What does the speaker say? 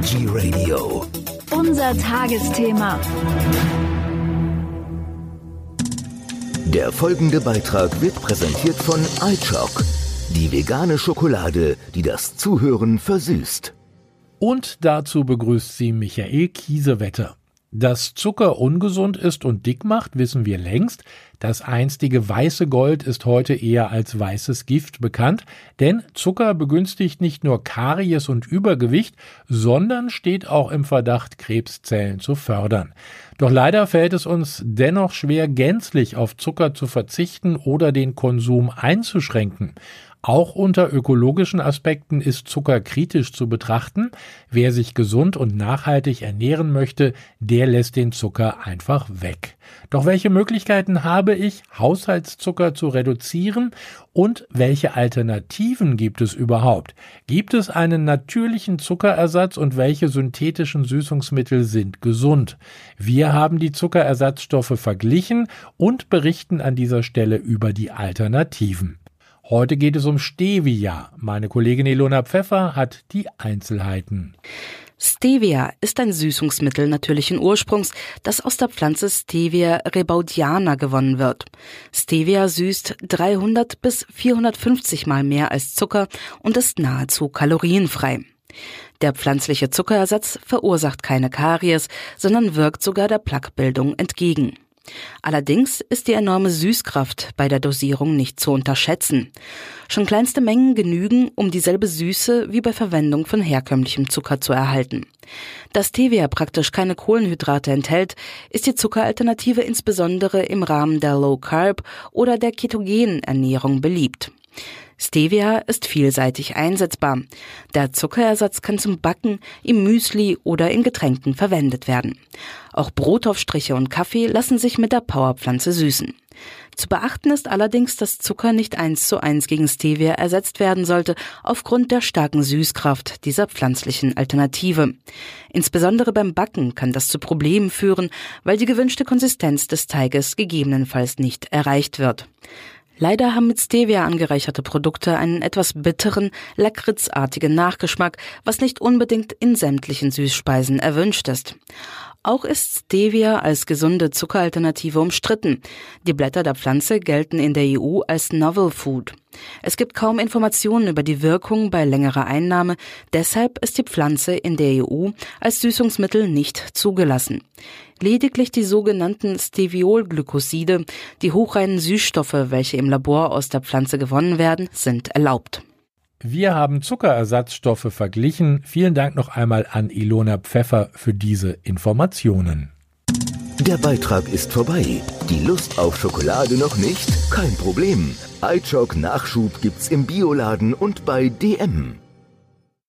Energy Radio. Unser Tagesthema. Der folgende Beitrag wird präsentiert von iChock, die vegane Schokolade, die das Zuhören versüßt. Und dazu begrüßt sie Michael Kiesewetter. Dass Zucker ungesund ist und dick macht, wissen wir längst. Das einstige weiße Gold ist heute eher als weißes Gift bekannt, denn Zucker begünstigt nicht nur Karies und Übergewicht, sondern steht auch im Verdacht, Krebszellen zu fördern. Doch leider fällt es uns dennoch schwer, gänzlich auf Zucker zu verzichten oder den Konsum einzuschränken. Auch unter ökologischen Aspekten ist Zucker kritisch zu betrachten. Wer sich gesund und nachhaltig ernähren möchte, der lässt den Zucker einfach weg. Doch welche Möglichkeiten habe ich, Haushaltszucker zu reduzieren und welche Alternativen gibt es überhaupt? Gibt es einen natürlichen Zuckerersatz und welche synthetischen Süßungsmittel sind gesund? Wir haben die Zuckerersatzstoffe verglichen und berichten an dieser Stelle über die Alternativen. Heute geht es um Stevia. Meine Kollegin Ilona Pfeffer hat die Einzelheiten. Stevia ist ein Süßungsmittel natürlichen Ursprungs, das aus der Pflanze Stevia rebaudiana gewonnen wird. Stevia süßt 300 bis 450 mal mehr als Zucker und ist nahezu kalorienfrei. Der pflanzliche Zuckerersatz verursacht keine Karies, sondern wirkt sogar der Plaquebildung entgegen. Allerdings ist die enorme Süßkraft bei der Dosierung nicht zu unterschätzen. Schon kleinste Mengen genügen, um dieselbe Süße wie bei Verwendung von herkömmlichem Zucker zu erhalten. Da Stevia praktisch keine Kohlenhydrate enthält, ist die Zuckeralternative insbesondere im Rahmen der Low Carb oder der ketogenen Ernährung beliebt. Stevia ist vielseitig einsetzbar. Der Zuckerersatz kann zum Backen, im Müsli oder in Getränken verwendet werden. Auch Brotaufstriche und Kaffee lassen sich mit der Powerpflanze süßen. Zu beachten ist allerdings, dass Zucker nicht eins zu eins gegen Stevia ersetzt werden sollte, aufgrund der starken Süßkraft dieser pflanzlichen Alternative. Insbesondere beim Backen kann das zu Problemen führen, weil die gewünschte Konsistenz des Teiges gegebenenfalls nicht erreicht wird. Leider haben mit Stevia angereicherte Produkte einen etwas bitteren, lakritzartigen Nachgeschmack, was nicht unbedingt in sämtlichen Süßspeisen erwünscht ist. Auch ist Stevia als gesunde Zuckeralternative umstritten. Die Blätter der Pflanze gelten in der EU als Novel Food. Es gibt kaum Informationen über die Wirkung bei längerer Einnahme, deshalb ist die Pflanze in der EU als Süßungsmittel nicht zugelassen. Lediglich die sogenannten Steviolglykoside, die hochreinen Süßstoffe, welche im Labor aus der Pflanze gewonnen werden, sind erlaubt. Wir haben Zuckerersatzstoffe verglichen. Vielen Dank noch einmal an Ilona Pfeffer für diese Informationen. Der Beitrag ist vorbei. Die Lust auf Schokolade noch nicht? Kein Problem. iChock Nachschub gibt's im Bioladen und bei DM.